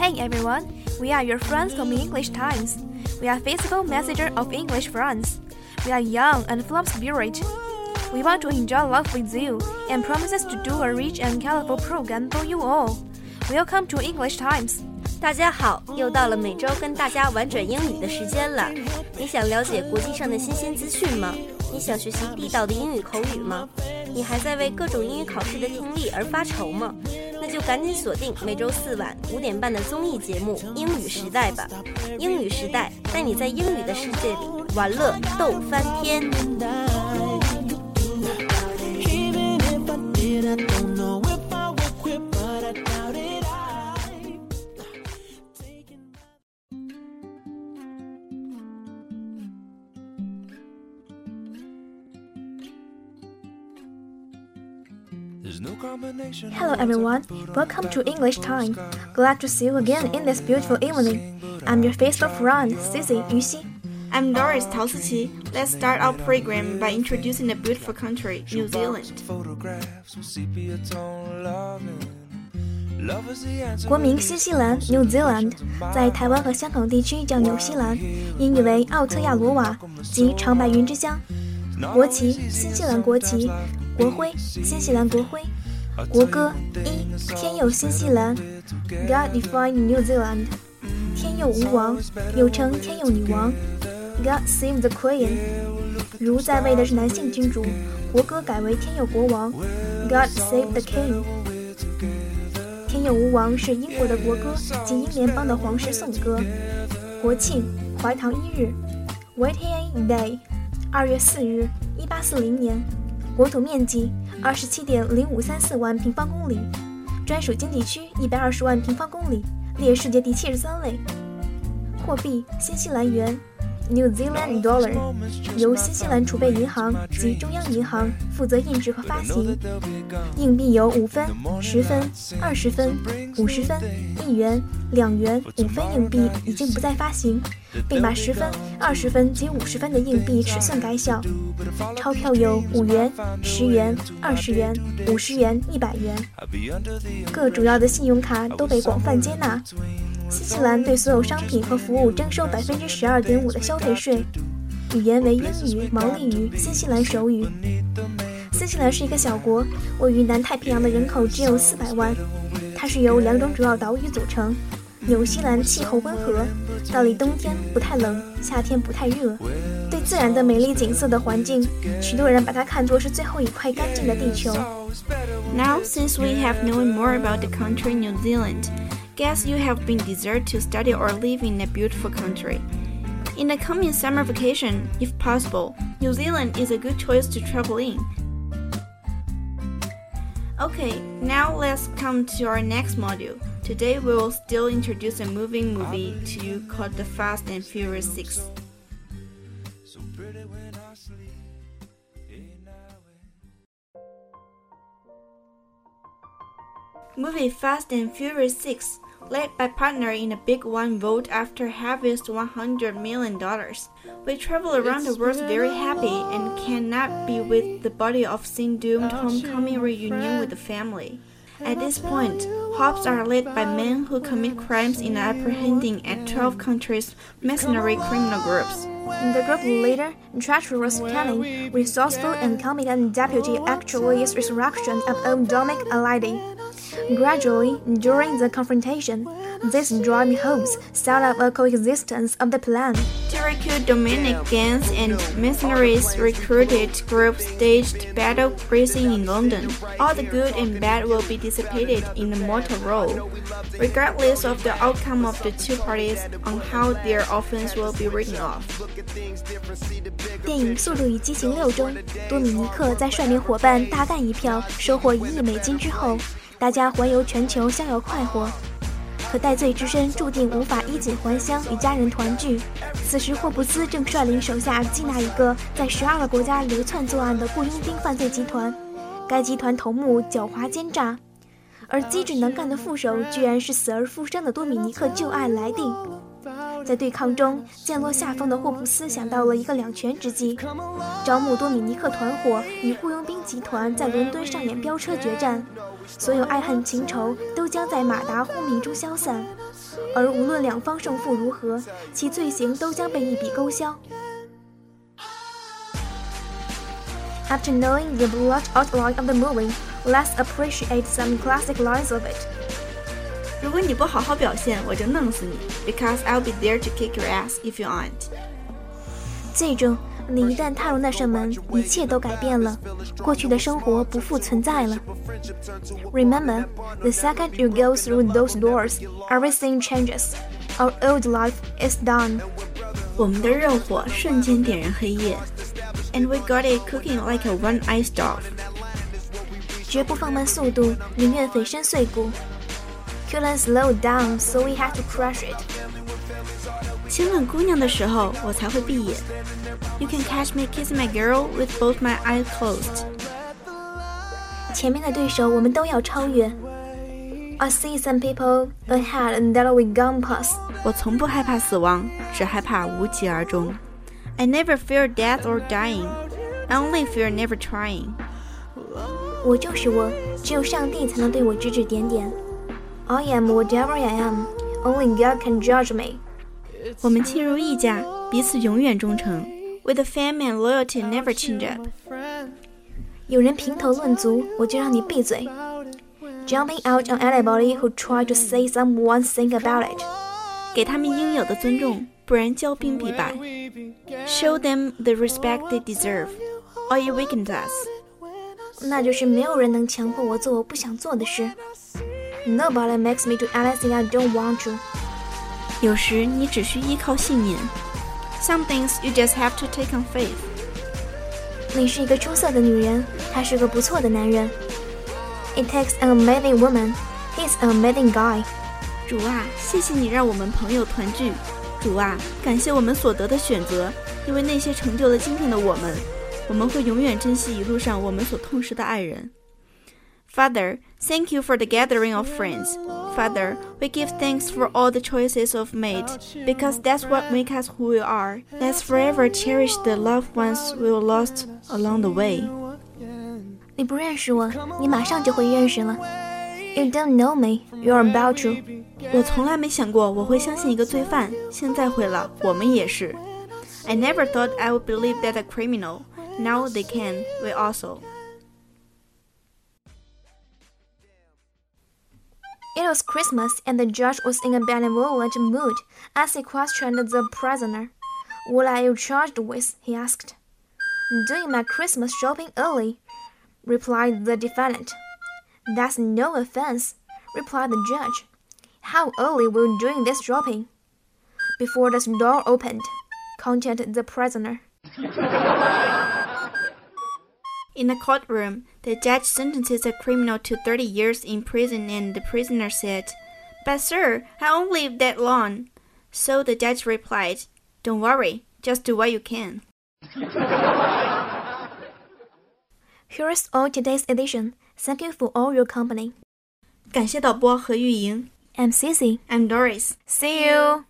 Hey everyone, we are your friends from English Times. We are physical messenger of English friends. We are young and full of spirit. We want to enjoy life with you and promises to do a rich and colorful program for you all. Welcome to English Times. 大家好，又到了每周跟大家玩转英语的时间了。你想了解国际上的新鲜资讯吗？你想学习地道的英语口语吗？你还在为各种英语考试的听力而发愁吗？ 那就赶紧锁定每周四晚五点半的综艺节目《英语时代》吧！英语时代带你在英语的世界里玩乐逗翻天。Hello everyone, welcome to English Time. Glad to see you again in this beautiful evening. I'm your faithful friend, Cici Yuxi. I'm Doris Tao Siqi. Let's start our program by introducing the beautiful country, New Zealand. 国名新西兰 （New Zealand），在台湾和香港地区叫纽西兰，音译为奥特亚罗瓦，即长白云之乡。国旗：新西兰国旗。 国徽：新西兰国徽。国歌：一天佑新西兰，God Defend New Zealand。天佑吾王，又称天佑女王，God Save the Queen。如在位的是男性君主，国歌改为天佑国王，God Save the King。天佑吾王是英国的国歌及英联邦的皇室颂歌。国庆：怀唐一日，White Day，二月四日，一八四零年。国土面积二十七点零五三四万平方公里，专属经济区一百二十万平方公里，列世界第七十三位。货币：新西兰元。New Zealand Dollar 由新西兰储备银行及中央银行负责印制和发行。硬币有五分、十分、二十分、五十分、一元、两元、五分硬币已经不再发行，并把十分、二十分及五十分的硬币尺寸改小。钞票有五元、十元、二十元、五十元、一百元。各主要的信用卡都被广泛接纳。新西兰对所有商品和服务征收百分之十二点五的消费税，语言为英语、毛利语、新西兰手语。新西兰是一个小国，位于南太平洋的人口只有四百万。它是由两种主要岛屿组成。纽西兰气候温和，那里冬天不太冷，夏天不太热。对自然的美丽景色的环境，许多人把它看作是最后一块干净的地球。Now, since we have known more about the country New Zealand. Guess you have been desired to study or live in a beautiful country. In the coming summer vacation, if possible, New Zealand is a good choice to travel in. Okay, now let's come to our next module. Today we will still introduce a moving movie to you called The Fast and Furious 6. Movie Fast and Furious 6 led by partner in a big one vote after harvest $100 million. We travel around the world very happy and cannot be with the body of sin doomed homecoming reunion with the family. At this point, hopes are led by men who commit crimes in apprehending at 12 countries mercenary criminal groups. The group leader, treacherous cunning, resourceful and competent deputy actually is resurrection of old Dominic Alidi. Gradually, during the confrontation, these driving hopes set up a coexistence of the plan. To recruit Dominic gangs and mercenaries recruited groups staged battle racing in London. All the good and bad will be dissipated in the mortal row, regardless of the outcome of the two parties on how their offense will be written off. 电影《速度与激情六》中，多米尼克在率领伙伴大干一票，收获一亿美金之后。 大家环游全球，逍遥快活。可戴罪之身注定无法衣锦还乡，与家人团聚。此时，霍布斯正率领手下缉拿一个在十二个国家流窜作案的雇佣兵犯罪集团。该集团头目狡猾奸诈，而机智能干的副手居然是死而复生的多米尼克旧爱莱蒂。在对抗中降落下风的霍普斯想到了一个两全之计：招募多米尼克团伙与雇佣兵集团在伦敦上演飙车决战，所有爱恨情仇都将在马达轰鸣中消散，而无论两方胜负如何，其罪行都将被一笔勾销。After knowing the blood outline of the movie, let's appreciate some classic lines of it. 如果你不好好表现，我就弄死你，because I'll be there to kick your ass if you aren't。记住，你一旦踏入那扇门，一切都改变了，过去的生活不复存在了。Remember, the second you go through those doors, everything changes. Our old life is done. 我们的热火瞬间点燃黑夜，and we got it cooking like a one-eye stove。绝不放慢速度，宁愿粉身碎骨。 couldn't slow down, so we had to crush it. 亲吻姑娘的时候，我才会闭眼。You can catch me kissing my girl with both my eyes closed. 前面的对手我们都要超越。I see some people ahead that we gone past. 我从不害怕死亡，只害怕无疾而终。I never fear death or dying. I only fear never trying. 我就是我，只有上帝才能对我指指点点。 I am whatever I am. Only God can judge me. 我们亲如一家，彼此永远忠诚。With the family and loyalty never change up. 有人评头论足，我就让你闭嘴。Jumping out on anybody who try to say some one thing about it. 给他们应有的尊重，不然骄兵必败。Show them the respect they deserve, or you weaken us. 那就是没有人能强迫我做我不想做的事。 Nobody makes me do anything I don't want to. 有时你只需依靠信念。Some things you just have to take on faith. 你是一个出色的女人，他是个不错的男人。It takes an amazing woman. He's an amazing guy. 主啊，谢谢你让我们朋友团聚。主啊，感谢我们所得的选择，因为那些成就了今天的我们，我们会永远珍惜一路上我们所痛失的爱人。Father, thank you for the gathering of friends. Father, we give thanks for all the choices we've made, because that's what makes us who we are. Let's forever cherish the loved ones we lost along the way. 你不认识我，你马上就会认识了。You don't know me, you're about to. 我从来没想过我会相信一个罪犯，现在会了，我们也是。I never thought I would believe that a criminal. Now they can, we also. It was Christmas, and the judge was in a benevolent mood as he questioned the prisoner. What are you charged with? he asked. Doing my Christmas shopping early, replied the defendant. That's no offense, replied the judge. How early were you doing this shopping? Before the door opened, continued the prisoner. In the courtroom, the judge sentences a criminal to 30 years in prison, and the prisoner said, But, sir, I won't live that long. So the judge replied, Don't worry, just do what you can. Here is all today's edition. Thank you for all your company. 感谢导播何昱莹。I'm Cici. I'm Doris. See you.